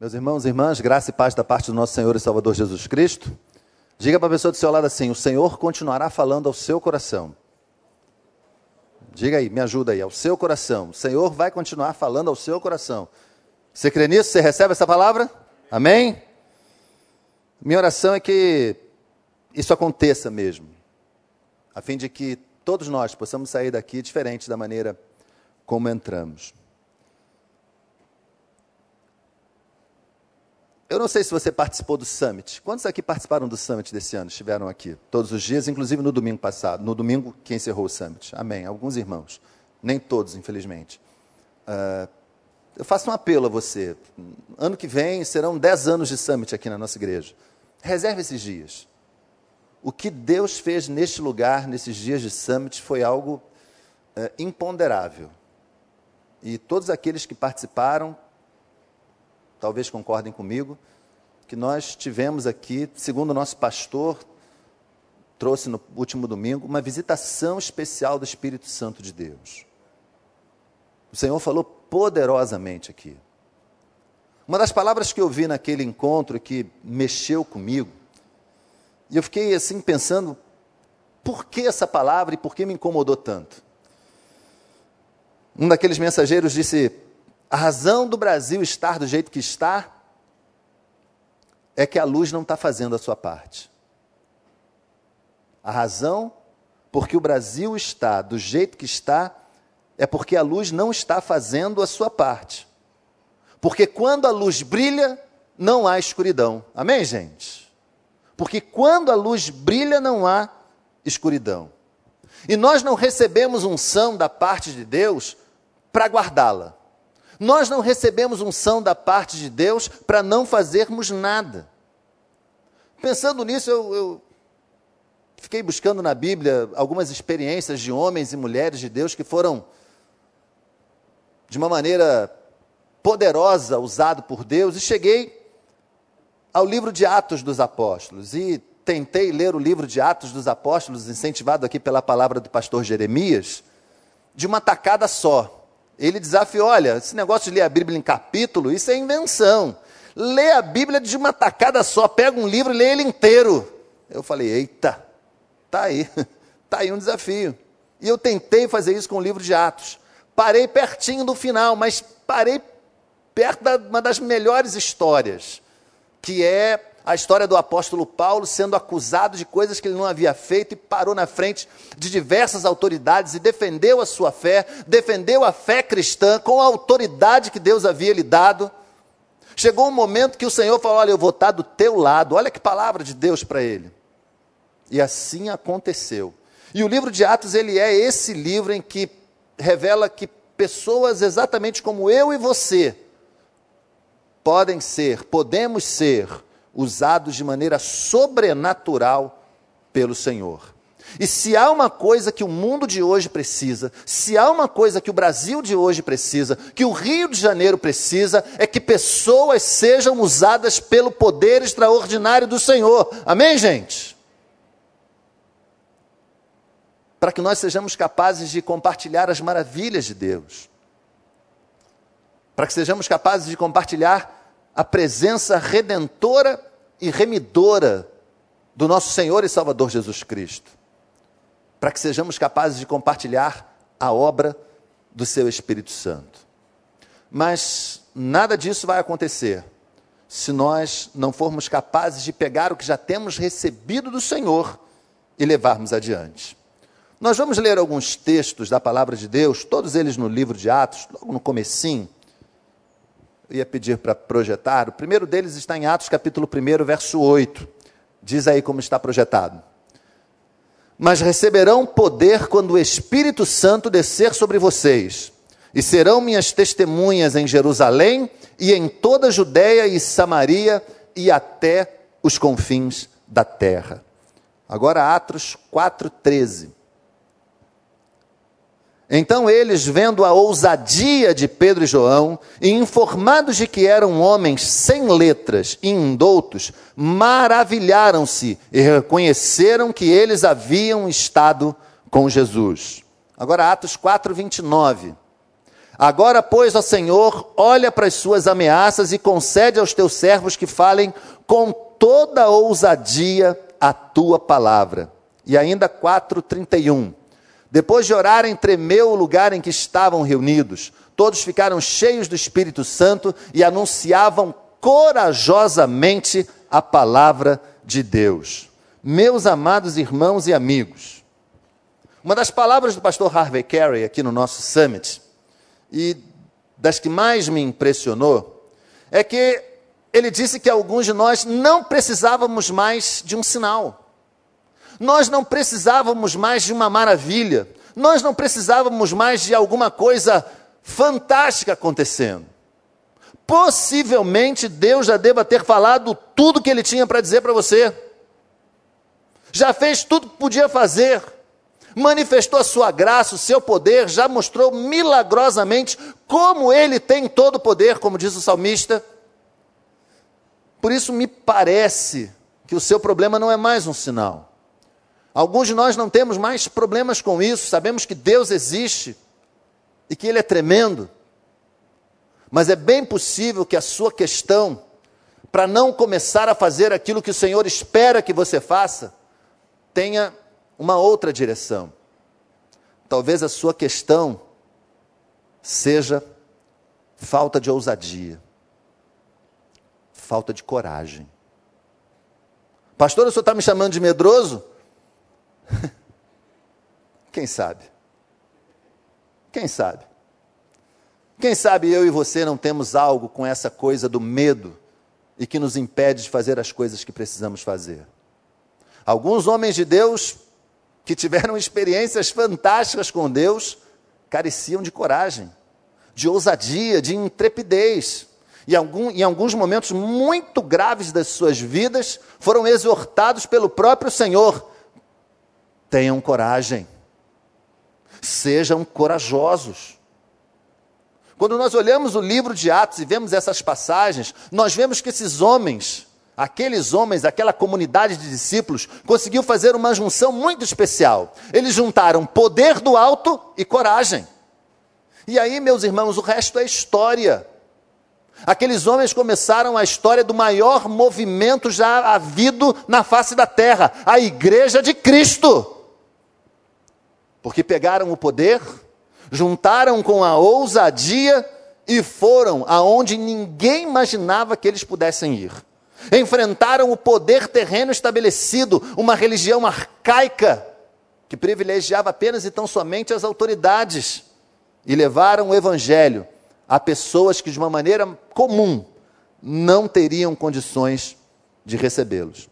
Meus irmãos e irmãs, graça e paz da parte do nosso Senhor e Salvador Jesus Cristo. Diga para a pessoa do seu lado assim: o Senhor continuará falando ao seu coração. Diga aí, me ajuda aí, ao seu coração. O Senhor vai continuar falando ao seu coração. Você crê nisso? Você recebe essa palavra? Amém? Minha oração é que isso aconteça mesmo, a fim de que todos nós possamos sair daqui diferente da maneira como entramos. Eu não sei se você participou do Summit. Quantos aqui participaram do Summit desse ano? Estiveram aqui todos os dias, inclusive no domingo passado, no domingo que encerrou o Summit. Amém. Alguns irmãos. Nem todos, infelizmente. Uh, eu faço um apelo a você. Ano que vem serão 10 anos de Summit aqui na nossa igreja. Reserve esses dias. O que Deus fez neste lugar, nesses dias de Summit, foi algo uh, imponderável. E todos aqueles que participaram talvez concordem comigo, que nós tivemos aqui, segundo o nosso pastor trouxe no último domingo, uma visitação especial do Espírito Santo de Deus. O Senhor falou poderosamente aqui. Uma das palavras que eu vi naquele encontro que mexeu comigo, e eu fiquei assim pensando, por que essa palavra e por que me incomodou tanto? Um daqueles mensageiros disse: a razão do Brasil estar do jeito que está é que a luz não está fazendo a sua parte. A razão porque o Brasil está do jeito que está é porque a luz não está fazendo a sua parte. Porque quando a luz brilha, não há escuridão. Amém, gente? Porque quando a luz brilha, não há escuridão. E nós não recebemos unção da parte de Deus para guardá-la. Nós não recebemos unção da parte de Deus para não fazermos nada. Pensando nisso, eu, eu fiquei buscando na Bíblia algumas experiências de homens e mulheres de Deus que foram, de uma maneira poderosa, usado por Deus, e cheguei ao livro de Atos dos Apóstolos. E tentei ler o livro de Atos dos Apóstolos, incentivado aqui pela palavra do pastor Jeremias, de uma tacada só. Ele desafiou: olha, esse negócio de ler a Bíblia em capítulo, isso é invenção. Lê a Bíblia de uma tacada só, pega um livro e lê ele inteiro. Eu falei: eita, tá aí, tá aí um desafio. E eu tentei fazer isso com o livro de Atos. Parei pertinho do final, mas parei perto de uma das melhores histórias, que é a história do apóstolo Paulo sendo acusado de coisas que ele não havia feito e parou na frente de diversas autoridades e defendeu a sua fé, defendeu a fé cristã com a autoridade que Deus havia lhe dado. Chegou um momento que o Senhor falou: Olha, eu vou estar do teu lado. Olha que palavra de Deus para ele. E assim aconteceu. E o livro de Atos, ele é esse livro em que revela que pessoas exatamente como eu e você podem ser, podemos ser usados de maneira sobrenatural pelo Senhor. E se há uma coisa que o mundo de hoje precisa, se há uma coisa que o Brasil de hoje precisa, que o Rio de Janeiro precisa, é que pessoas sejam usadas pelo poder extraordinário do Senhor. Amém, gente? Para que nós sejamos capazes de compartilhar as maravilhas de Deus. Para que sejamos capazes de compartilhar a presença redentora e remidora do nosso Senhor e Salvador Jesus Cristo, para que sejamos capazes de compartilhar a obra do seu Espírito Santo. Mas nada disso vai acontecer se nós não formos capazes de pegar o que já temos recebido do Senhor e levarmos adiante. Nós vamos ler alguns textos da palavra de Deus, todos eles no livro de Atos, logo no comecinho ia pedir para projetar. O primeiro deles está em Atos capítulo 1, verso 8. Diz aí como está projetado. Mas receberão poder quando o Espírito Santo descer sobre vocês, e serão minhas testemunhas em Jerusalém e em toda a Judéia e Samaria e até os confins da terra. Agora Atos 4:13. Então eles, vendo a ousadia de Pedro e João, e informados de que eram homens sem letras e indoutos, maravilharam-se e reconheceram que eles haviam estado com Jesus. Agora, Atos 4, 29. Agora, pois, ó Senhor, olha para as suas ameaças e concede aos teus servos que falem com toda ousadia a tua palavra. E ainda 4:31. Depois de orarem, tremeu o lugar em que estavam reunidos. Todos ficaram cheios do Espírito Santo e anunciavam corajosamente a palavra de Deus. Meus amados irmãos e amigos, uma das palavras do pastor Harvey Carey aqui no nosso summit, e das que mais me impressionou, é que ele disse que alguns de nós não precisávamos mais de um sinal. Nós não precisávamos mais de uma maravilha. Nós não precisávamos mais de alguma coisa fantástica acontecendo. Possivelmente Deus já deva ter falado tudo que ele tinha para dizer para você. Já fez tudo que podia fazer. Manifestou a sua graça, o seu poder, já mostrou milagrosamente como ele tem todo o poder, como diz o salmista. Por isso me parece que o seu problema não é mais um sinal. Alguns de nós não temos mais problemas com isso, sabemos que Deus existe e que Ele é tremendo. Mas é bem possível que a sua questão, para não começar a fazer aquilo que o Senhor espera que você faça, tenha uma outra direção. Talvez a sua questão seja falta de ousadia, falta de coragem. Pastor, o senhor está me chamando de medroso? Quem sabe? Quem sabe? Quem sabe eu e você não temos algo com essa coisa do medo e que nos impede de fazer as coisas que precisamos fazer? Alguns homens de Deus que tiveram experiências fantásticas com Deus careciam de coragem, de ousadia, de intrepidez. E em alguns momentos muito graves das suas vidas, foram exortados pelo próprio Senhor Tenham coragem. Sejam corajosos. Quando nós olhamos o livro de Atos e vemos essas passagens, nós vemos que esses homens, aqueles homens, aquela comunidade de discípulos, conseguiu fazer uma junção muito especial. Eles juntaram poder do alto e coragem. E aí, meus irmãos, o resto é história. Aqueles homens começaram a história do maior movimento já havido na face da terra, a Igreja de Cristo porque pegaram o poder, juntaram com a ousadia e foram aonde ninguém imaginava que eles pudessem ir. Enfrentaram o poder terreno estabelecido, uma religião arcaica que privilegiava apenas e tão somente as autoridades, e levaram o evangelho a pessoas que de uma maneira comum não teriam condições de recebê-los.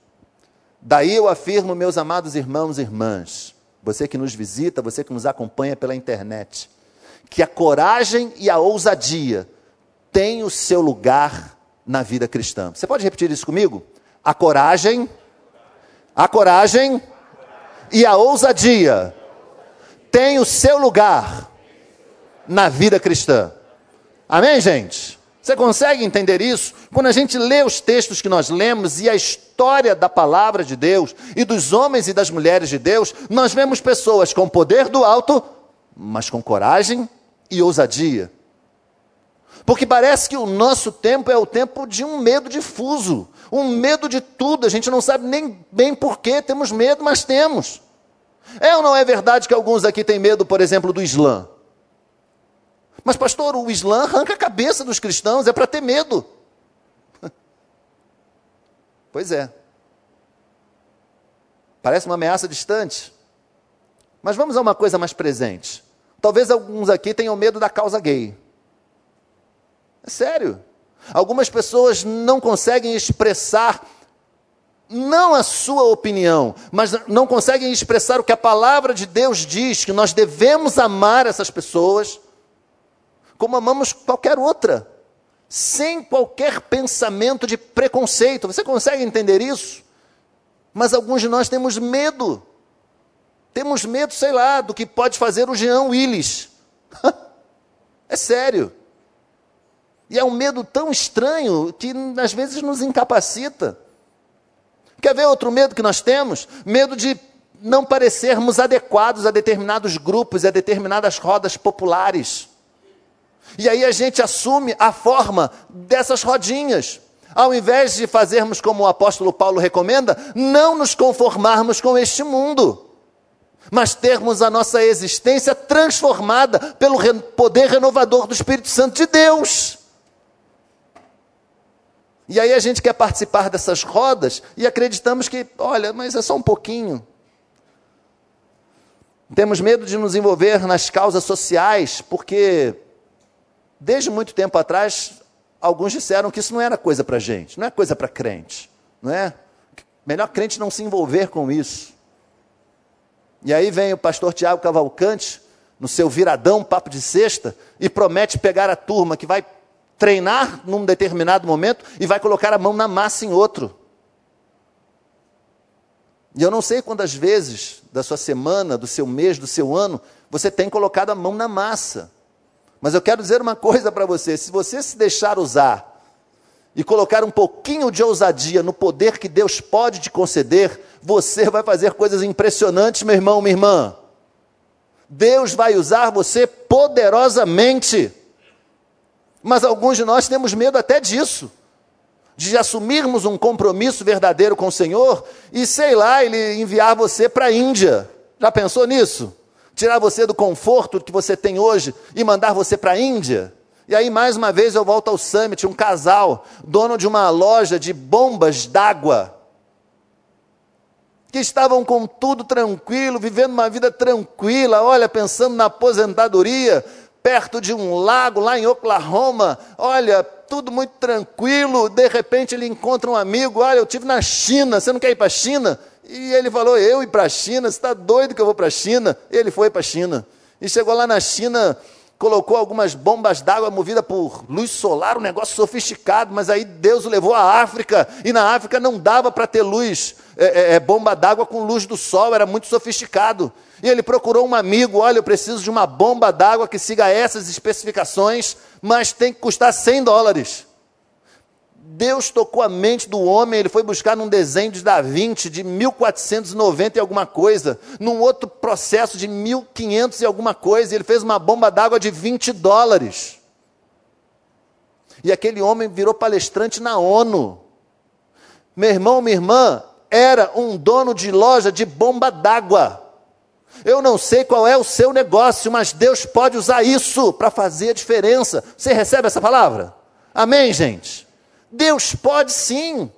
Daí eu afirmo, meus amados irmãos e irmãs, você que nos visita, você que nos acompanha pela internet, que a coragem e a ousadia têm o seu lugar na vida cristã. Você pode repetir isso comigo? A coragem, a coragem e a ousadia têm o seu lugar na vida cristã. Amém, gente? Você consegue entender isso? Quando a gente lê os textos que nós lemos e a história da palavra de Deus e dos homens e das mulheres de Deus, nós vemos pessoas com poder do alto, mas com coragem e ousadia. Porque parece que o nosso tempo é o tempo de um medo difuso, um medo de tudo, a gente não sabe nem bem por que temos medo, mas temos. É ou não é verdade que alguns aqui têm medo, por exemplo, do Islã? Mas, pastor, o Islã arranca a cabeça dos cristãos, é para ter medo. Pois é. Parece uma ameaça distante. Mas vamos a uma coisa mais presente. Talvez alguns aqui tenham medo da causa gay. É sério. Algumas pessoas não conseguem expressar não a sua opinião, mas não conseguem expressar o que a palavra de Deus diz, que nós devemos amar essas pessoas como amamos qualquer outra, sem qualquer pensamento de preconceito. Você consegue entender isso? Mas alguns de nós temos medo. Temos medo, sei lá, do que pode fazer o Jean Willis. é sério. E é um medo tão estranho que às vezes nos incapacita. Quer ver outro medo que nós temos? Medo de não parecermos adequados a determinados grupos e a determinadas rodas populares. E aí a gente assume a forma dessas rodinhas. Ao invés de fazermos como o apóstolo Paulo recomenda, não nos conformarmos com este mundo, mas termos a nossa existência transformada pelo poder renovador do Espírito Santo de Deus. E aí a gente quer participar dessas rodas e acreditamos que, olha, mas é só um pouquinho. Temos medo de nos envolver nas causas sociais, porque desde muito tempo atrás, alguns disseram que isso não era coisa para gente, não é coisa para crente, não é? Melhor crente não se envolver com isso. E aí vem o pastor Tiago Cavalcante, no seu viradão, papo de sexta, e promete pegar a turma que vai treinar num determinado momento e vai colocar a mão na massa em outro. E eu não sei quantas vezes da sua semana, do seu mês, do seu ano, você tem colocado a mão na massa. Mas eu quero dizer uma coisa para você: se você se deixar usar e colocar um pouquinho de ousadia no poder que Deus pode te conceder, você vai fazer coisas impressionantes, meu irmão, minha irmã. Deus vai usar você poderosamente. Mas alguns de nós temos medo até disso de assumirmos um compromisso verdadeiro com o Senhor e, sei lá, Ele enviar você para a Índia. Já pensou nisso? Tirar você do conforto que você tem hoje e mandar você para a Índia? E aí, mais uma vez, eu volto ao Summit, um casal, dono de uma loja de bombas d'água, que estavam com tudo tranquilo, vivendo uma vida tranquila, olha, pensando na aposentadoria, perto de um lago lá em Oklahoma, olha, tudo muito tranquilo, de repente ele encontra um amigo, olha, eu tive na China, você não quer ir para a China? E ele falou, eu ir para a China, você está doido que eu vou para a China? Ele foi para a China. E chegou lá na China, colocou algumas bombas d'água movidas por luz solar, um negócio sofisticado, mas aí Deus o levou à África, e na África não dava para ter luz, é, é, é bomba d'água com luz do sol, era muito sofisticado. E ele procurou um amigo: olha, eu preciso de uma bomba d'água que siga essas especificações, mas tem que custar 100 dólares. Deus tocou a mente do homem, ele foi buscar num desenho de Da de 1490 e alguma coisa, num outro processo de 1500 e alguma coisa, e ele fez uma bomba d'água de 20 dólares. E aquele homem virou palestrante na ONU. Meu irmão, minha irmã, era um dono de loja de bomba d'água. Eu não sei qual é o seu negócio, mas Deus pode usar isso para fazer a diferença. Você recebe essa palavra? Amém, gente? Deus pode sim.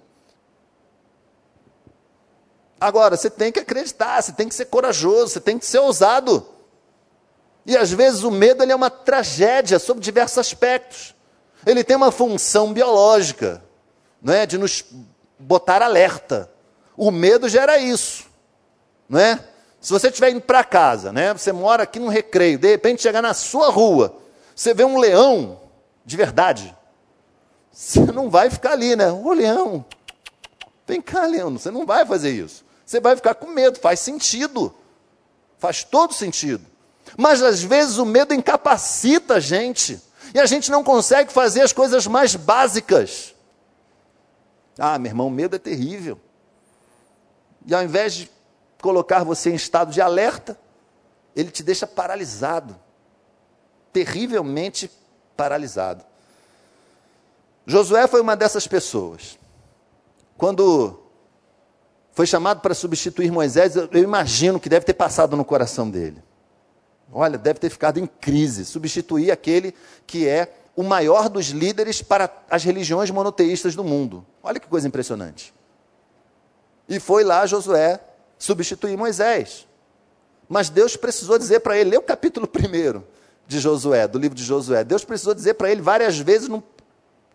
Agora, você tem que acreditar, você tem que ser corajoso, você tem que ser ousado. E às vezes o medo ele é uma tragédia sob diversos aspectos. Ele tem uma função biológica, não é? de nos botar alerta. O medo gera isso, não é? Se você estiver indo para casa, né? Você mora aqui no recreio, de repente chegar na sua rua, você vê um leão de verdade. Você não vai ficar ali, né? Ô leão, vem cá, leão. Você não vai fazer isso. Você vai ficar com medo, faz sentido. Faz todo sentido. Mas às vezes o medo incapacita a gente. E a gente não consegue fazer as coisas mais básicas. Ah, meu irmão, medo é terrível. E ao invés de colocar você em estado de alerta, ele te deixa paralisado, terrivelmente paralisado. Josué foi uma dessas pessoas. Quando foi chamado para substituir Moisés, eu imagino que deve ter passado no coração dele. Olha, deve ter ficado em crise, substituir aquele que é o maior dos líderes para as religiões monoteístas do mundo. Olha que coisa impressionante. E foi lá Josué substituir Moisés. Mas Deus precisou dizer para ele, lê o capítulo 1 de Josué, do livro de Josué. Deus precisou dizer para ele várias vezes, num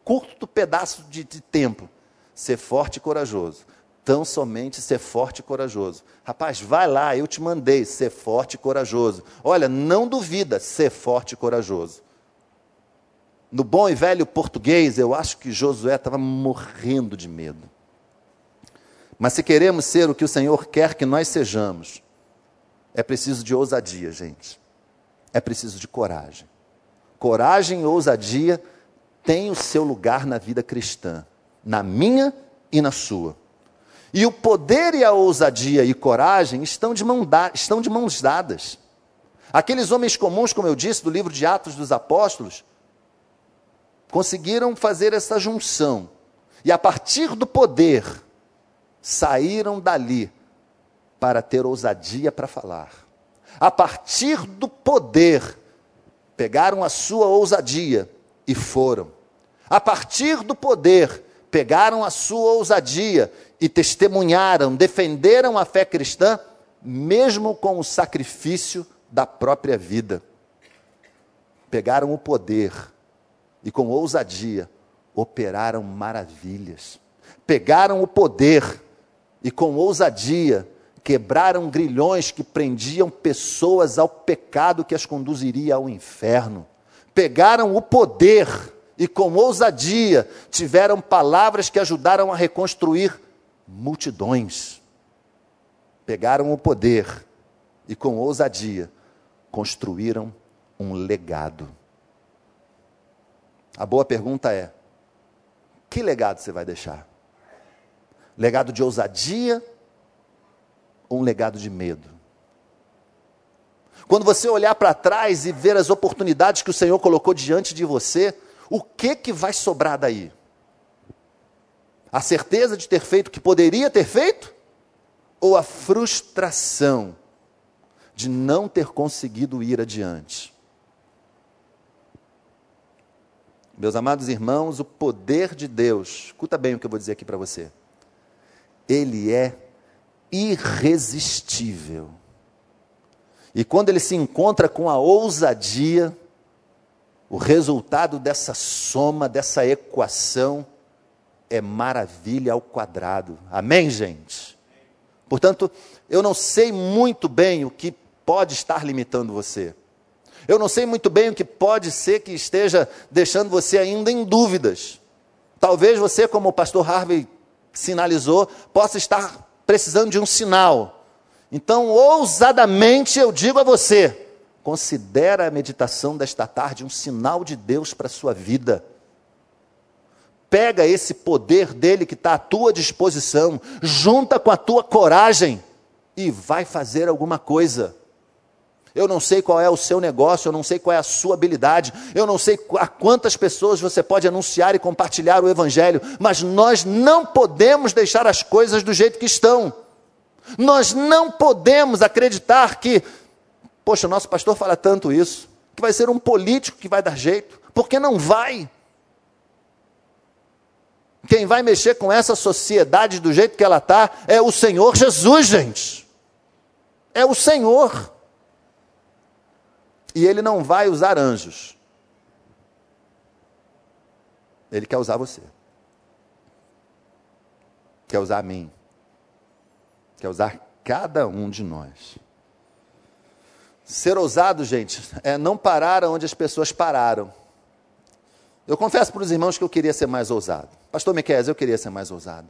curto pedaço de, de tempo: ser forte e corajoso. Tão somente ser forte e corajoso. Rapaz, vai lá, eu te mandei, ser forte e corajoso. Olha, não duvida, ser forte e corajoso. No bom e velho português, eu acho que Josué estava morrendo de medo. Mas se queremos ser o que o Senhor quer que nós sejamos, é preciso de ousadia, gente. É preciso de coragem. Coragem e ousadia têm o seu lugar na vida cristã, na minha e na sua. E o poder e a ousadia e coragem estão de, mão da, estão de mãos dadas. Aqueles homens comuns, como eu disse, do livro de Atos dos Apóstolos, conseguiram fazer essa junção. E a partir do poder, saíram dali para ter ousadia para falar. A partir do poder, pegaram a sua ousadia e foram. A partir do poder, pegaram a sua ousadia e testemunharam, defenderam a fé cristã, mesmo com o sacrifício da própria vida. Pegaram o poder e, com ousadia, operaram maravilhas. Pegaram o poder e, com ousadia, quebraram grilhões que prendiam pessoas ao pecado que as conduziria ao inferno. Pegaram o poder e, com ousadia, tiveram palavras que ajudaram a reconstruir multidões. Pegaram o poder e, com ousadia, construíram um legado. A boa pergunta é: que legado você vai deixar? Legado de ousadia ou um legado de medo? Quando você olhar para trás e ver as oportunidades que o Senhor colocou diante de você, o que que vai sobrar daí? A certeza de ter feito o que poderia ter feito? Ou a frustração de não ter conseguido ir adiante? Meus amados irmãos, o poder de Deus, escuta bem o que eu vou dizer aqui para você. Ele é irresistível. E quando ele se encontra com a ousadia, o resultado dessa soma, dessa equação, é maravilha ao quadrado. Amém, gente? Portanto, eu não sei muito bem o que pode estar limitando você. Eu não sei muito bem o que pode ser que esteja deixando você ainda em dúvidas. Talvez você, como o pastor Harvey sinalizou, possa estar precisando de um sinal. Então, ousadamente eu digo a você: considera a meditação desta tarde um sinal de Deus para a sua vida. Pega esse poder dele que está à tua disposição, junta com a tua coragem e vai fazer alguma coisa. Eu não sei qual é o seu negócio, eu não sei qual é a sua habilidade, eu não sei a quantas pessoas você pode anunciar e compartilhar o Evangelho, mas nós não podemos deixar as coisas do jeito que estão. Nós não podemos acreditar que, poxa, nosso pastor fala tanto isso, que vai ser um político que vai dar jeito, porque não vai. Quem vai mexer com essa sociedade do jeito que ela está é o Senhor Jesus, gente. É o Senhor. E ele não vai usar anjos. Ele quer usar você. Quer usar a mim. Quer usar cada um de nós. Ser ousado, gente, é não parar onde as pessoas pararam. Eu confesso para os irmãos que eu queria ser mais ousado. Pastor Miquel, eu queria ser mais ousado.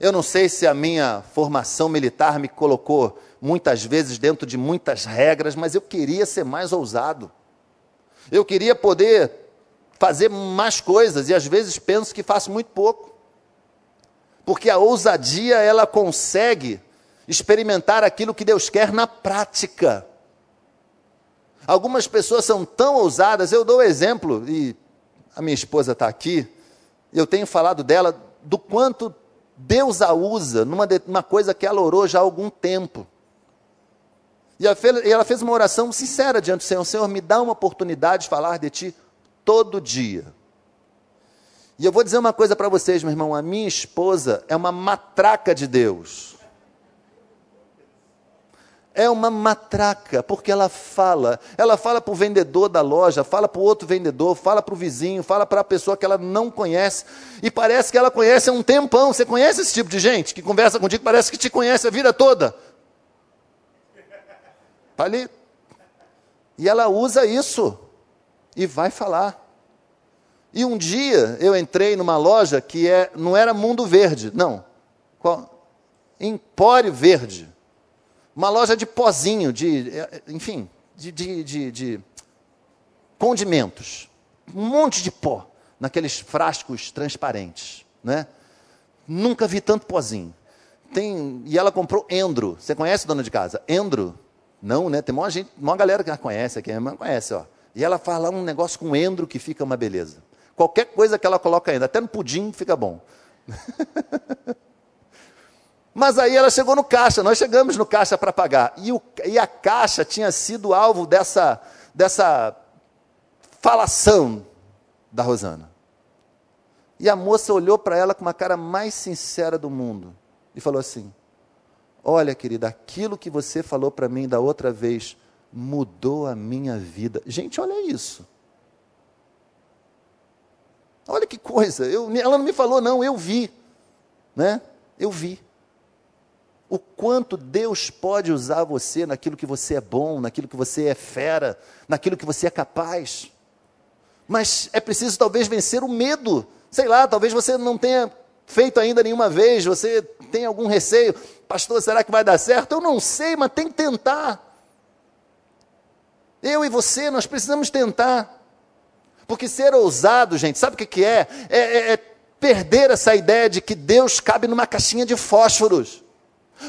Eu não sei se a minha formação militar me colocou muitas vezes dentro de muitas regras, mas eu queria ser mais ousado. Eu queria poder fazer mais coisas e às vezes penso que faço muito pouco. Porque a ousadia, ela consegue experimentar aquilo que Deus quer na prática. Algumas pessoas são tão ousadas, eu dou exemplo, e a minha esposa está aqui, eu tenho falado dela do quanto Deus a usa numa, numa coisa que ela orou já há algum tempo. E ela fez uma oração sincera diante do Senhor: Senhor, me dá uma oportunidade de falar de Ti todo dia. E eu vou dizer uma coisa para vocês, meu irmão: a minha esposa é uma matraca de Deus é uma matraca, porque ela fala. Ela fala para o vendedor da loja, fala para o outro vendedor, fala para o vizinho, fala para a pessoa que ela não conhece. E parece que ela conhece há um tempão. Você conhece esse tipo de gente que conversa contigo, parece que te conhece a vida toda. Está ali. E ela usa isso e vai falar. E um dia eu entrei numa loja que é, não era Mundo Verde, não. Qual? Empório Verde uma loja de pozinho, de, enfim, de, de, de, de condimentos. Um monte de pó naqueles frascos transparentes. Né? Nunca vi tanto pozinho. Tem, e ela comprou Endro. Você conhece, dona de casa? Endro? Não, né? Tem uma, gente, galera que conhece aqui, mas conhece, ó. E ela fala um negócio com Endro que fica uma beleza. Qualquer coisa que ela coloca ainda, até no pudim fica bom. Mas aí ela chegou no caixa, nós chegamos no caixa para pagar. E, o, e, a caixa tinha sido alvo dessa, dessa falação da Rosana. E a moça olhou para ela com uma cara mais sincera do mundo e falou assim: Olha, querida, aquilo que você falou para mim da outra vez mudou a minha vida. Gente, olha isso. Olha que coisa. Eu, ela não me falou, não, eu vi. Né? Eu vi. O quanto Deus pode usar você naquilo que você é bom, naquilo que você é fera, naquilo que você é capaz. Mas é preciso talvez vencer o medo. Sei lá, talvez você não tenha feito ainda nenhuma vez, você tem algum receio. Pastor, será que vai dar certo? Eu não sei, mas tem que tentar. Eu e você, nós precisamos tentar. Porque ser ousado, gente, sabe o que, é? É, é, é perder essa ideia de que Deus cabe numa caixinha de fósforos.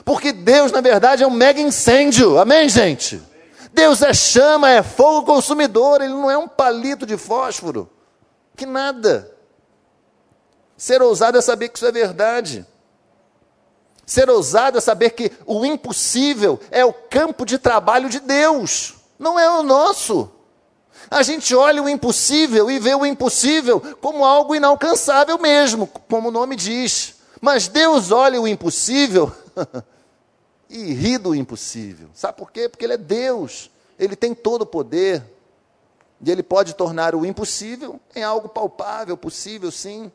Porque Deus, na verdade, é um mega incêndio. Amém, gente? Deus é chama, é fogo consumidor, ele não é um palito de fósforo. Que nada. Ser ousado é saber que isso é verdade. Ser ousado é saber que o impossível é o campo de trabalho de Deus, não é o nosso. A gente olha o impossível e vê o impossível como algo inalcançável mesmo, como o nome diz. Mas Deus olha o impossível e ri do impossível. Sabe por quê? Porque Ele é Deus. Ele tem todo o poder. E Ele pode tornar o impossível em algo palpável, possível, sim.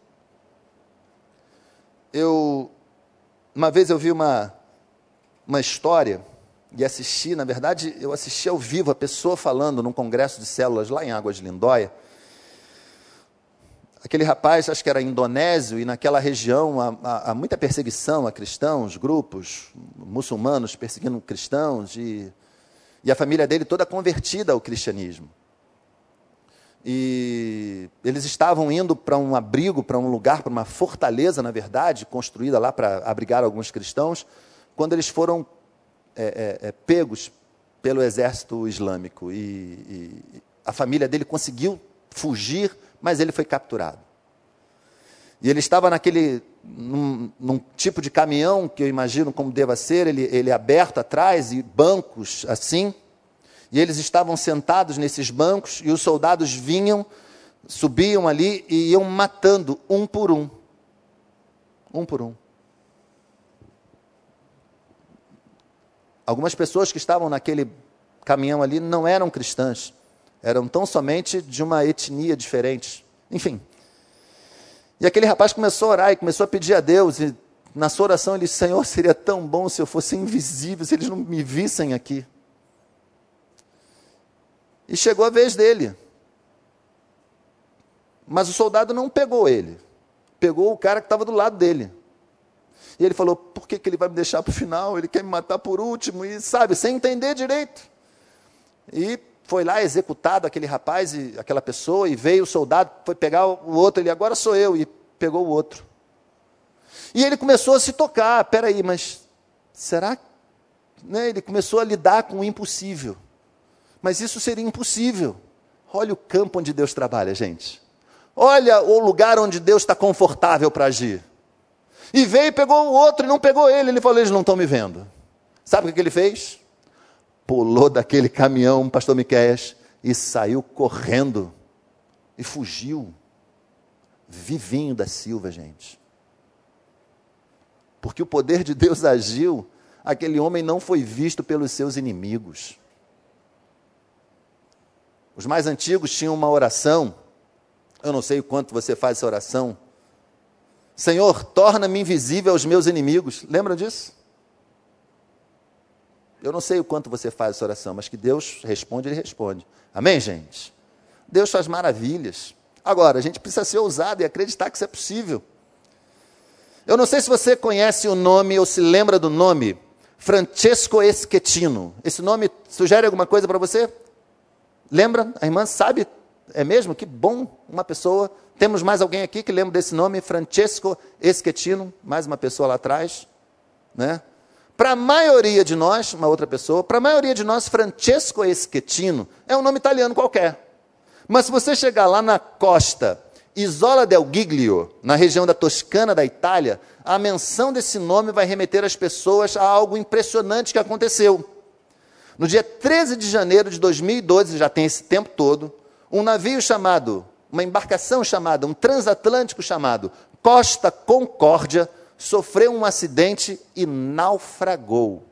Eu, uma vez eu vi uma, uma história e assisti, na verdade, eu assisti ao vivo a pessoa falando num congresso de células lá em Águas de Lindóia. Aquele rapaz, acho que era indonésio, e naquela região há, há, muita perseguição a cristãos, grupos muçulmanos perseguindo cristãos, e, e a família dele toda convertida ao cristianismo. E eles estavam indo para um abrigo, para um lugar, para uma fortaleza, na verdade, construída lá para abrigar alguns cristãos, quando eles foram é, é, é, pegos pelo exército islâmico. E, e, a família dele conseguiu fugir, mas ele foi capturado. E ele estava naquele, num, num tipo de caminhão, que eu imagino como deva ser, ele, ele aberto atrás e bancos assim. E eles estavam sentados nesses bancos e os soldados vinham, subiam ali e iam matando um por um. Um por um. Algumas pessoas que estavam naquele caminhão ali não eram cristãs, eram tão somente de uma etnia diferente. Enfim. E aquele rapaz começou a orar e começou a pedir a Deus, e na sua oração ele disse: Senhor, seria tão bom se eu fosse invisível, se eles não me vissem aqui. E chegou a vez dele. Mas o soldado não pegou ele, pegou o cara que estava do lado dele. E ele falou: por que, que ele vai me deixar para o final? Ele quer me matar por último, e sabe, sem entender direito. E foi lá executado aquele rapaz e aquela pessoa, e veio o soldado, foi pegar o outro, ele agora sou eu, e pegou o outro. E ele começou a se tocar, peraí, mas será? Né, ele começou a lidar com o impossível. Mas isso seria impossível. Olha o campo onde Deus trabalha, gente. Olha o lugar onde Deus está confortável para agir. E veio e pegou o outro e não pegou ele. Ele falou: eles não estão me vendo. Sabe o que ele fez? Pulou daquele caminhão, pastor Miquéias, e saiu correndo. E fugiu. Vivinho da Silva, gente. Porque o poder de Deus agiu, aquele homem não foi visto pelos seus inimigos. Os mais antigos tinham uma oração, eu não sei o quanto você faz essa oração, Senhor, torna-me invisível aos meus inimigos. Lembram disso? Eu não sei o quanto você faz essa oração, mas que Deus responde, Ele responde. Amém, gente? Deus faz maravilhas. Agora, a gente precisa ser ousado e acreditar que isso é possível. Eu não sei se você conhece o nome ou se lembra do nome, Francesco Eschettino. Esse nome sugere alguma coisa para você? Lembra? A irmã sabe? É mesmo? Que bom, uma pessoa temos mais alguém aqui que lembra desse nome? Francesco Eschettino, mais uma pessoa lá atrás. Né? Para a maioria de nós, uma outra pessoa, para a maioria de nós, Francesco Eschettino é um nome italiano qualquer. Mas se você chegar lá na costa Isola del Giglio, na região da Toscana da Itália, a menção desse nome vai remeter as pessoas a algo impressionante que aconteceu. No dia 13 de janeiro de 2012, já tem esse tempo todo, um navio chamado, uma embarcação chamada, um transatlântico chamado Costa Concórdia, sofreu um acidente e naufragou.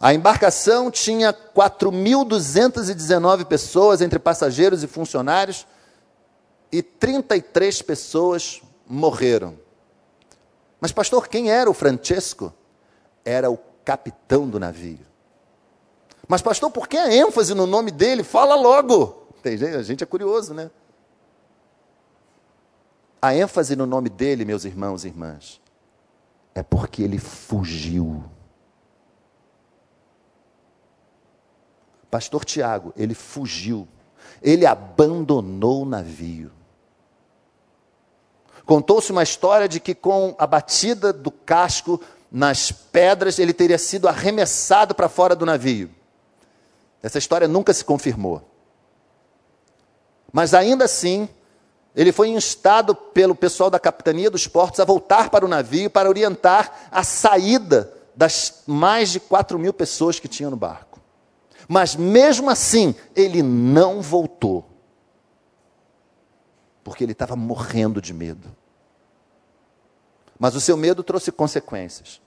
A embarcação tinha 4.219 pessoas, entre passageiros e funcionários, e 33 pessoas morreram. Mas, pastor, quem era o Francesco? Era o capitão do navio. Mas, pastor, por que a ênfase no nome dele? Fala logo. Tem gente, a gente é curioso, né? A ênfase no nome dele, meus irmãos e irmãs, é porque ele fugiu. Pastor Tiago, ele fugiu, ele abandonou o navio. Contou-se uma história de que, com a batida do casco nas pedras, ele teria sido arremessado para fora do navio. Essa história nunca se confirmou. Mas ainda assim, ele foi instado pelo pessoal da capitania dos portos a voltar para o navio para orientar a saída das mais de 4 mil pessoas que tinham no barco. Mas mesmo assim, ele não voltou. Porque ele estava morrendo de medo. Mas o seu medo trouxe consequências.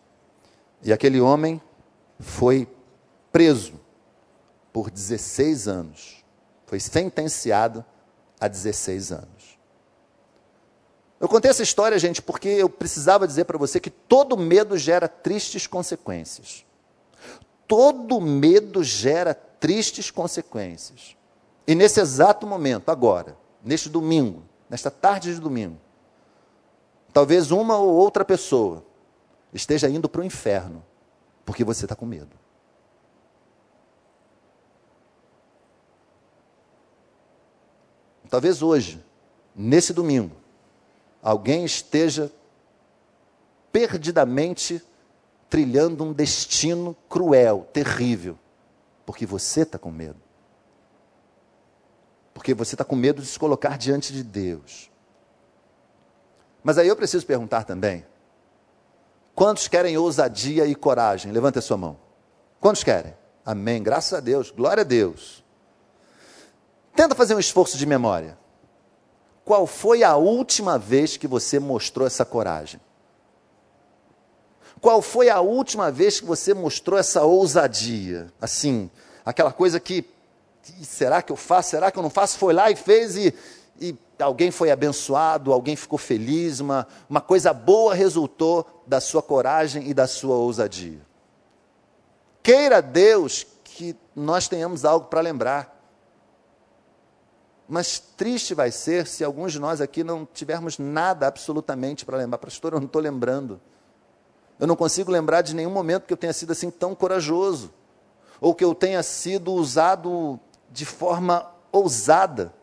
E aquele homem foi preso por 16 anos. Foi sentenciado a 16 anos. Eu contei essa história, gente, porque eu precisava dizer para você que todo medo gera tristes consequências todo medo gera tristes consequências. E nesse exato momento, agora, neste domingo, nesta tarde de domingo, talvez uma ou outra pessoa esteja indo para o inferno porque você está com medo. Talvez hoje, nesse domingo, alguém esteja perdidamente trilhando um destino cruel, terrível, porque você está com medo. Porque você está com medo de se colocar diante de Deus. Mas aí eu preciso perguntar também: quantos querem ousadia e coragem? Levante a sua mão. Quantos querem? Amém. Graças a Deus. Glória a Deus. Tenta fazer um esforço de memória. Qual foi a última vez que você mostrou essa coragem? Qual foi a última vez que você mostrou essa ousadia? Assim, aquela coisa que, será que eu faço, será que eu não faço? Foi lá e fez e, e alguém foi abençoado, alguém ficou feliz, uma, uma coisa boa resultou da sua coragem e da sua ousadia. Queira Deus que nós tenhamos algo para lembrar. Mas triste vai ser se alguns de nós aqui não tivermos nada absolutamente para lembrar. Pastor, eu não estou lembrando. Eu não consigo lembrar de nenhum momento que eu tenha sido assim tão corajoso, ou que eu tenha sido usado de forma ousada.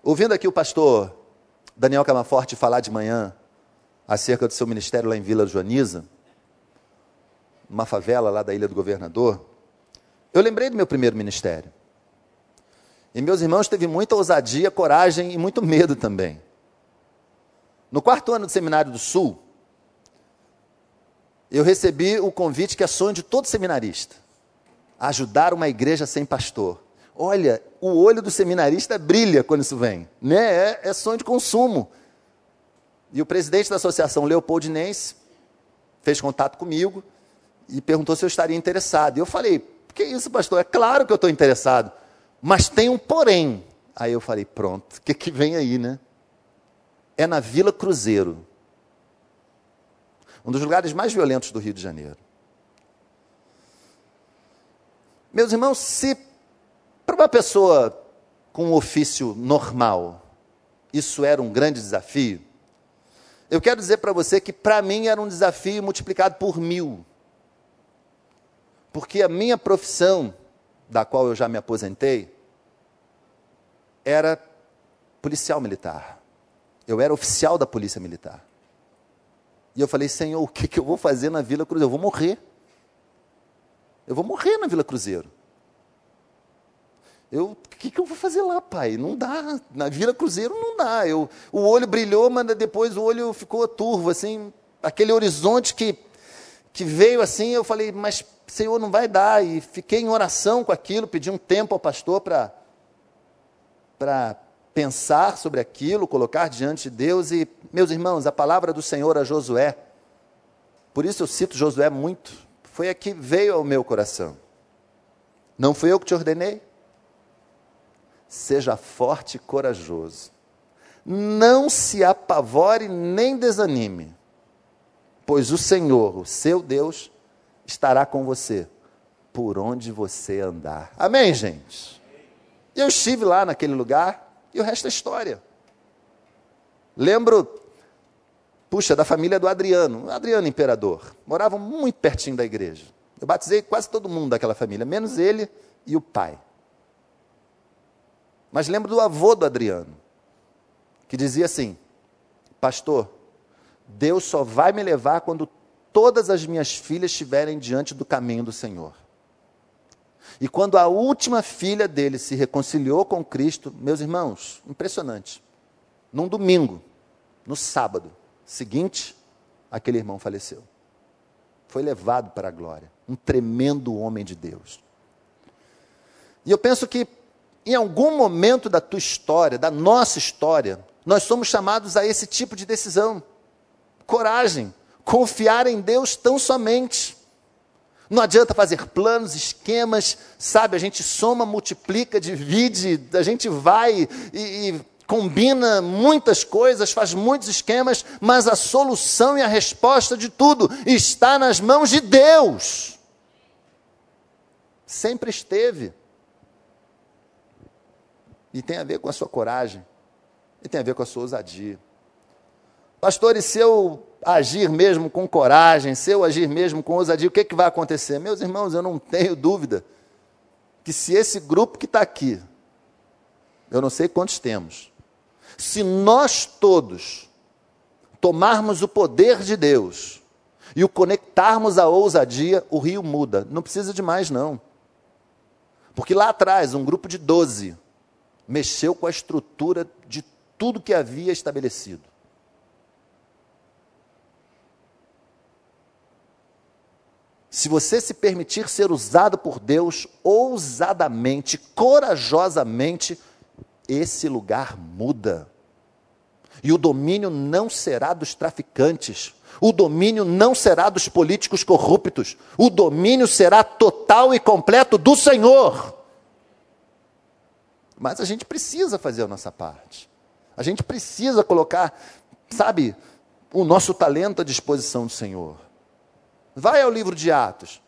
Ouvindo aqui o pastor Daniel Camaforte falar de manhã acerca do seu ministério lá em Vila Joaniza, uma favela lá da Ilha do Governador, eu lembrei do meu primeiro ministério. E meus irmãos teve muita ousadia, coragem e muito medo também. No quarto ano do Seminário do Sul, eu recebi o convite que é sonho de todo seminarista: ajudar uma igreja sem pastor. Olha, o olho do seminarista brilha quando isso vem, né? É, é sonho de consumo. E o presidente da associação Leopoldinense fez contato comigo e perguntou se eu estaria interessado. E eu falei: que isso, pastor? É claro que eu estou interessado, mas tem um porém. Aí eu falei: pronto, o que, que vem aí, né? é na Vila Cruzeiro, um dos lugares mais violentos do Rio de Janeiro. Meus irmãos, se para uma pessoa com um ofício normal isso era um grande desafio, eu quero dizer para você que para mim era um desafio multiplicado por mil. Porque a minha profissão, da qual eu já me aposentei, era policial militar. Eu era oficial da Polícia Militar. E eu falei, Senhor, o que, que eu vou fazer na Vila Cruzeiro? Eu vou morrer. Eu vou morrer na Vila Cruzeiro. Eu, o que, que eu vou fazer lá, pai? Não dá. Na Vila Cruzeiro não dá. Eu, o olho brilhou, mas depois o olho ficou turvo, assim, aquele horizonte que, que veio assim, eu falei, mas Senhor, não vai dar. E fiquei em oração com aquilo, pedi um tempo ao pastor para pensar sobre aquilo, colocar diante de Deus. E, meus irmãos, a palavra do Senhor a Josué, por isso eu cito Josué muito, foi a que veio ao meu coração. Não fui eu que te ordenei? Seja forte e corajoso. Não se apavore nem desanime, pois o Senhor, o seu Deus, estará com você por onde você andar. Amém, gente? Eu estive lá naquele lugar e o resto é história. Lembro, puxa, da família do Adriano, Adriano Imperador. Moravam muito pertinho da igreja. Eu batizei quase todo mundo daquela família, menos ele e o pai. Mas lembro do avô do Adriano, que dizia assim: Pastor, Deus só vai me levar quando todas as minhas filhas estiverem diante do caminho do Senhor. E quando a última filha dele se reconciliou com Cristo, meus irmãos, impressionante. Num domingo, no sábado seguinte, aquele irmão faleceu. Foi levado para a glória. Um tremendo homem de Deus. E eu penso que em algum momento da tua história, da nossa história, nós somos chamados a esse tipo de decisão. Coragem, confiar em Deus tão somente. Não adianta fazer planos, esquemas, sabe? A gente soma, multiplica, divide, a gente vai e, e combina muitas coisas, faz muitos esquemas, mas a solução e a resposta de tudo está nas mãos de Deus. Sempre esteve. E tem a ver com a sua coragem. E tem a ver com a sua ousadia. Pastor, e se eu agir mesmo com coragem, se eu agir mesmo com ousadia, o que, que vai acontecer? Meus irmãos, eu não tenho dúvida que se esse grupo que está aqui, eu não sei quantos temos, se nós todos tomarmos o poder de Deus e o conectarmos à ousadia, o rio muda. Não precisa de mais, não. Porque lá atrás, um grupo de doze mexeu com a estrutura de tudo que havia estabelecido. Se você se permitir ser usado por Deus ousadamente, corajosamente, esse lugar muda. E o domínio não será dos traficantes, o domínio não será dos políticos corruptos, o domínio será total e completo do Senhor. Mas a gente precisa fazer a nossa parte. A gente precisa colocar, sabe, o nosso talento à disposição do Senhor. Vai ao livro de Atos.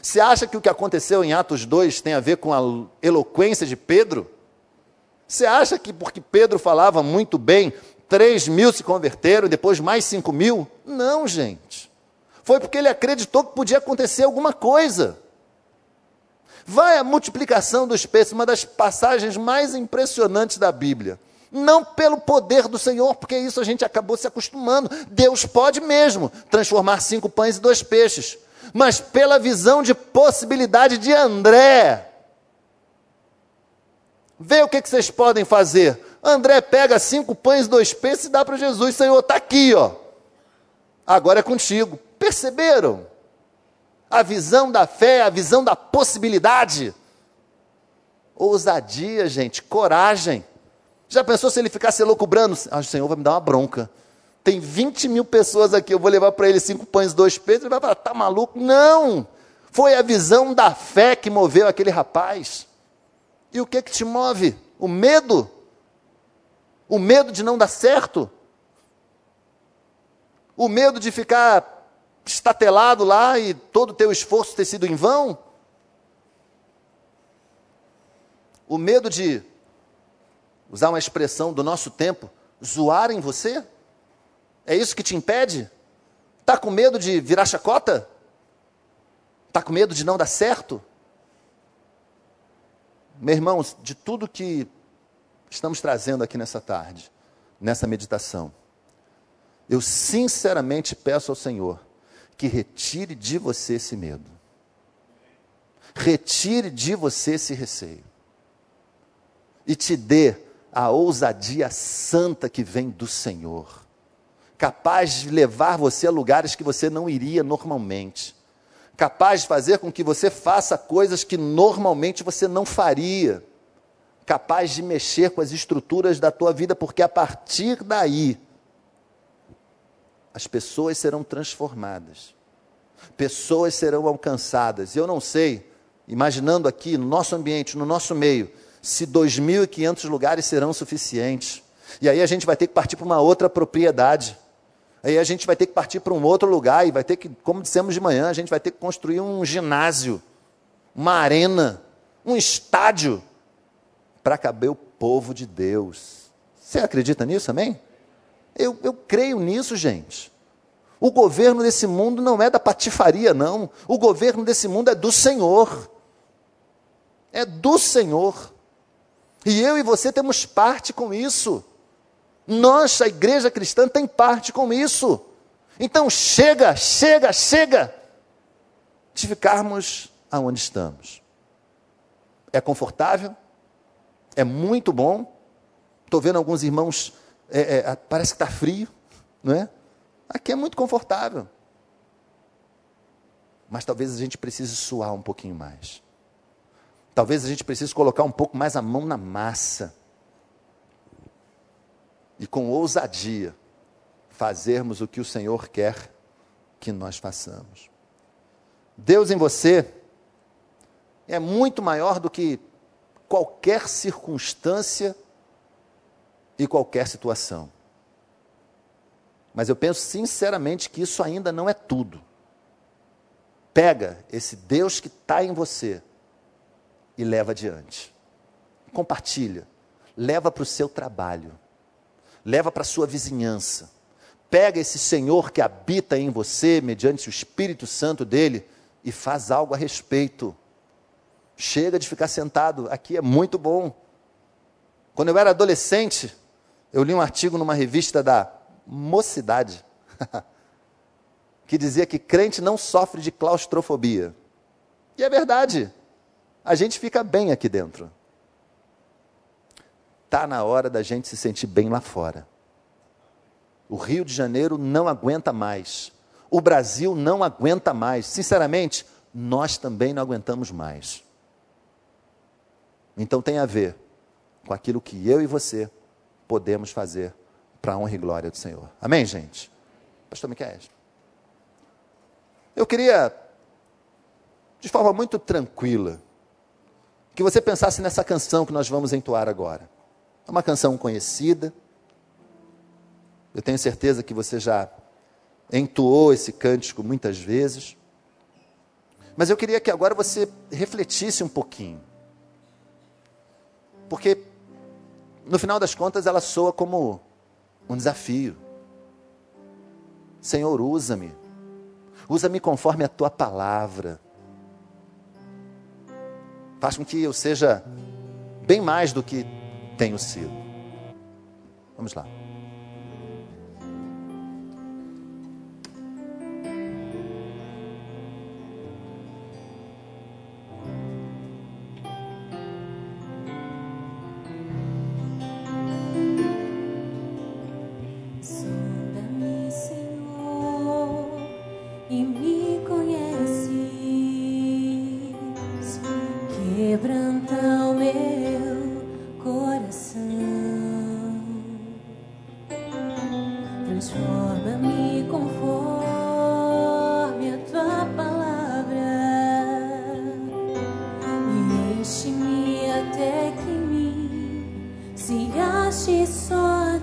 Você acha que o que aconteceu em Atos 2 tem a ver com a eloquência de Pedro? Você acha que porque Pedro falava muito bem, 3 mil se converteram, depois mais 5 mil? Não, gente. Foi porque ele acreditou que podia acontecer alguma coisa. Vai a multiplicação dos peixes, uma das passagens mais impressionantes da Bíblia. Não pelo poder do Senhor, porque isso a gente acabou se acostumando. Deus pode mesmo transformar cinco pães e dois peixes. Mas pela visão de possibilidade de André. Vê o que, vocês podem fazer. André pega cinco pães e dois peixes e dá para Jesus. Senhor, está aqui, ó. Agora é contigo. Perceberam? a visão da fé, a visão da possibilidade. Ousadia, gente, coragem. Já pensou se ele ficasse loucubrando? Ah, o Senhor vai me dar uma bronca. Tem 20 mil pessoas aqui, eu vou levar para ele cinco pães, dois peixes. Ele vai falar, tá maluco? Não! Foi a visão da fé que moveu aquele rapaz. E o que que te move? O medo? O medo de não dar certo? O medo de ficar estatelado lá e todo o teu esforço ter sido em vão? O medo de, usar uma expressão do nosso tempo, zoar em você? É isso que te impede? Está com medo de virar chacota? Está com medo de não dar certo? Meus irmãos, de tudo que estamos trazendo aqui nessa tarde, nessa meditação, eu sinceramente peço ao Senhor que retire de você esse medo. Retire de você esse receio. e te dê a ousadia santa que vem do Senhor, capaz de levar você a lugares que você não iria normalmente, capaz de fazer com que você faça coisas que normalmente você não faria, capaz de mexer com as estruturas da tua vida, porque a partir daí as pessoas serão transformadas, pessoas serão alcançadas. Eu não sei, imaginando aqui no nosso ambiente, no nosso meio, se 2.500 lugares serão suficientes. E aí a gente vai ter que partir para uma outra propriedade. Aí a gente vai ter que partir para um outro lugar e vai ter que, como dissemos de manhã, a gente vai ter que construir um ginásio, uma arena, um estádio para caber o povo de Deus. Você acredita nisso, amém? Eu, eu creio nisso, gente. O governo desse mundo não é da patifaria, não. O governo desse mundo é do Senhor. É do Senhor. E eu e você temos parte com isso. Nós, a igreja cristã, tem parte com isso. Então chega, chega, chega de ficarmos aonde estamos. É confortável? É muito bom. Estou vendo alguns irmãos, é, é, parece que está frio, não é? Aqui é muito confortável. Mas talvez a gente precise suar um pouquinho mais. Talvez a gente precise colocar um pouco mais a mão na massa. E com ousadia fazermos o que o Senhor quer que nós façamos. Deus em você é muito maior do que qualquer circunstância e qualquer situação. Mas eu penso sinceramente que isso ainda não é tudo. Pega esse Deus que está em você e leva adiante. Compartilha, leva para o seu trabalho, leva para a sua vizinhança. Pega esse Senhor que habita em você, mediante o Espírito Santo dele, e faz algo a respeito. Chega de ficar sentado, aqui é muito bom. Quando eu era adolescente, eu li um artigo numa revista da Mocidade, que dizia que crente não sofre de claustrofobia. E é verdade a gente fica bem aqui dentro. Está na hora da gente se sentir bem lá fora. O Rio de Janeiro não aguenta mais. O Brasil não aguenta mais. Sinceramente, nós também não aguentamos mais. Então tem a ver com aquilo que eu e você podemos fazer para a honra e glória do Senhor. Amém, gente? Pastor Miquel. Eu queria, de forma muito tranquila, que você pensasse nessa canção que nós vamos entoar agora. É uma canção conhecida. Eu tenho certeza que você já entoou esse cântico muitas vezes. Mas eu queria que agora você refletisse um pouquinho. Porque, no final das contas, ela soa como um desafio. Senhor, usa-me. Usa-me conforme a tua palavra. Faz com que eu seja bem mais do que tenho sido. Vamos lá. te só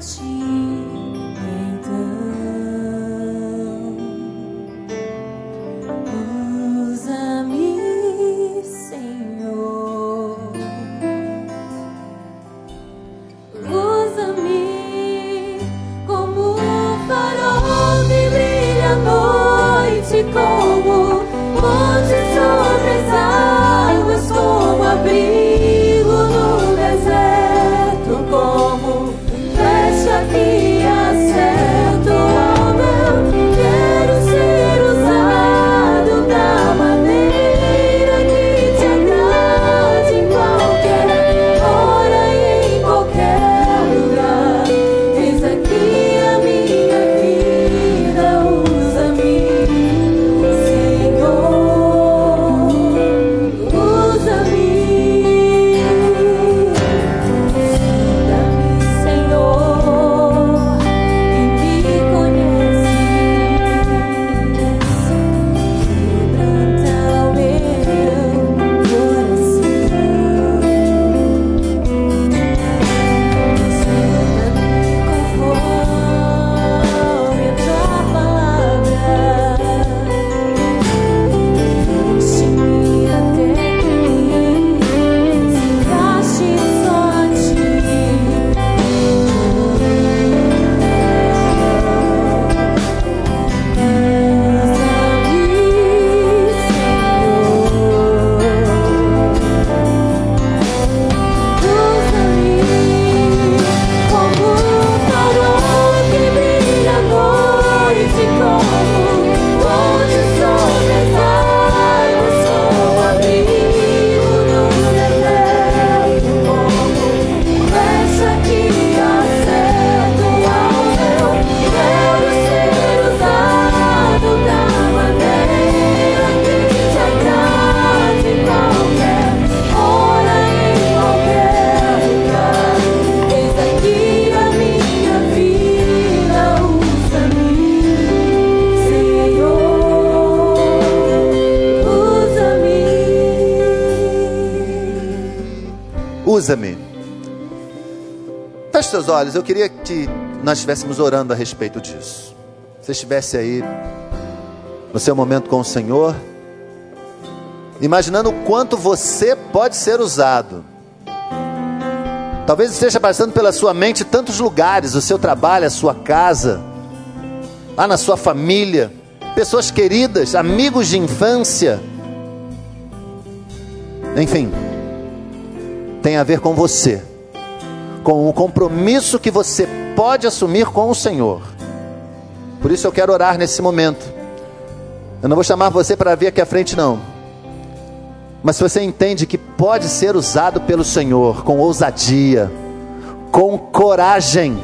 Olhos, eu queria que nós estivéssemos orando a respeito disso. Você estivesse aí no seu momento com o Senhor, imaginando o quanto você pode ser usado. Talvez esteja passando pela sua mente tantos lugares, o seu trabalho, a sua casa, lá na sua família, pessoas queridas, amigos de infância. Enfim, tem a ver com você, com o compromisso que você pode assumir com o Senhor. Por isso eu quero orar nesse momento. Eu não vou chamar você para vir aqui à frente, não. Mas se você entende que pode ser usado pelo Senhor com ousadia, com coragem,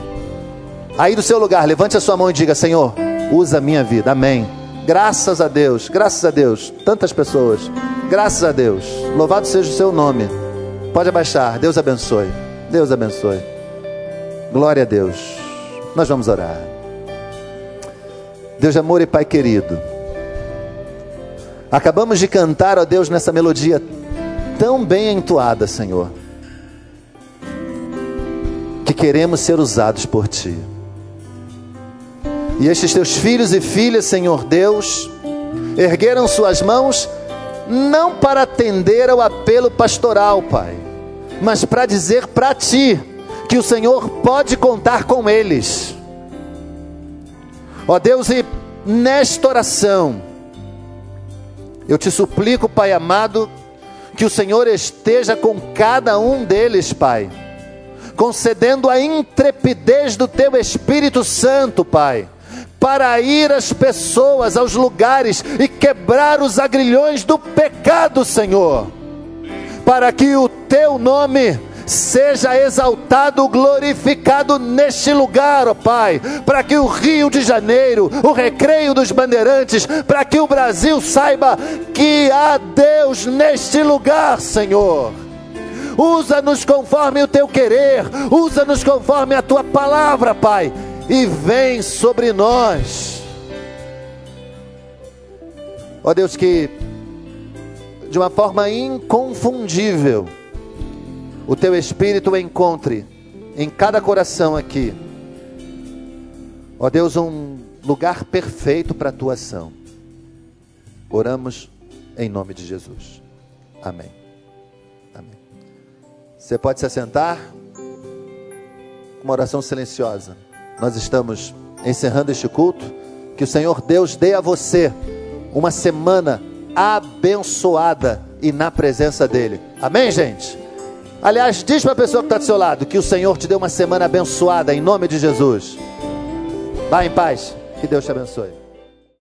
aí do seu lugar, levante a sua mão e diga: Senhor, usa a minha vida, amém. Graças a Deus, graças a Deus, tantas pessoas, graças a Deus, louvado seja o seu nome. Pode abaixar, Deus abençoe, Deus abençoe, glória a Deus. Nós vamos orar. Deus de amor e Pai querido, acabamos de cantar, ó Deus, nessa melodia tão bem entoada, Senhor, que queremos ser usados por Ti. E estes teus filhos e filhas, Senhor Deus, ergueram suas mãos não para atender ao apelo pastoral, Pai, mas para dizer para ti que o Senhor pode contar com eles. Ó Deus, e nesta oração, eu te suplico, Pai amado, que o Senhor esteja com cada um deles, Pai, concedendo a intrepidez do teu Espírito Santo, Pai para ir às pessoas, aos lugares e quebrar os agrilhões do pecado, Senhor, para que o teu nome seja exaltado, glorificado neste lugar, ó Pai, para que o Rio de Janeiro, o recreio dos bandeirantes, para que o Brasil saiba que há Deus neste lugar, Senhor. Usa-nos conforme o teu querer, usa-nos conforme a tua palavra, Pai e vem sobre nós. Ó Deus, que de uma forma inconfundível o teu Espírito encontre em cada coração aqui, ó Deus, um lugar perfeito para a tua ação. Oramos em nome de Jesus. Amém. Amém. Você pode se assentar. Uma oração silenciosa nós estamos encerrando este culto. Que o Senhor Deus dê a você uma semana abençoada e na presença dEle. Amém, gente? Aliás, diz para a pessoa que está do seu lado que o Senhor te dê uma semana abençoada em nome de Jesus. Vá em paz. Que Deus te abençoe.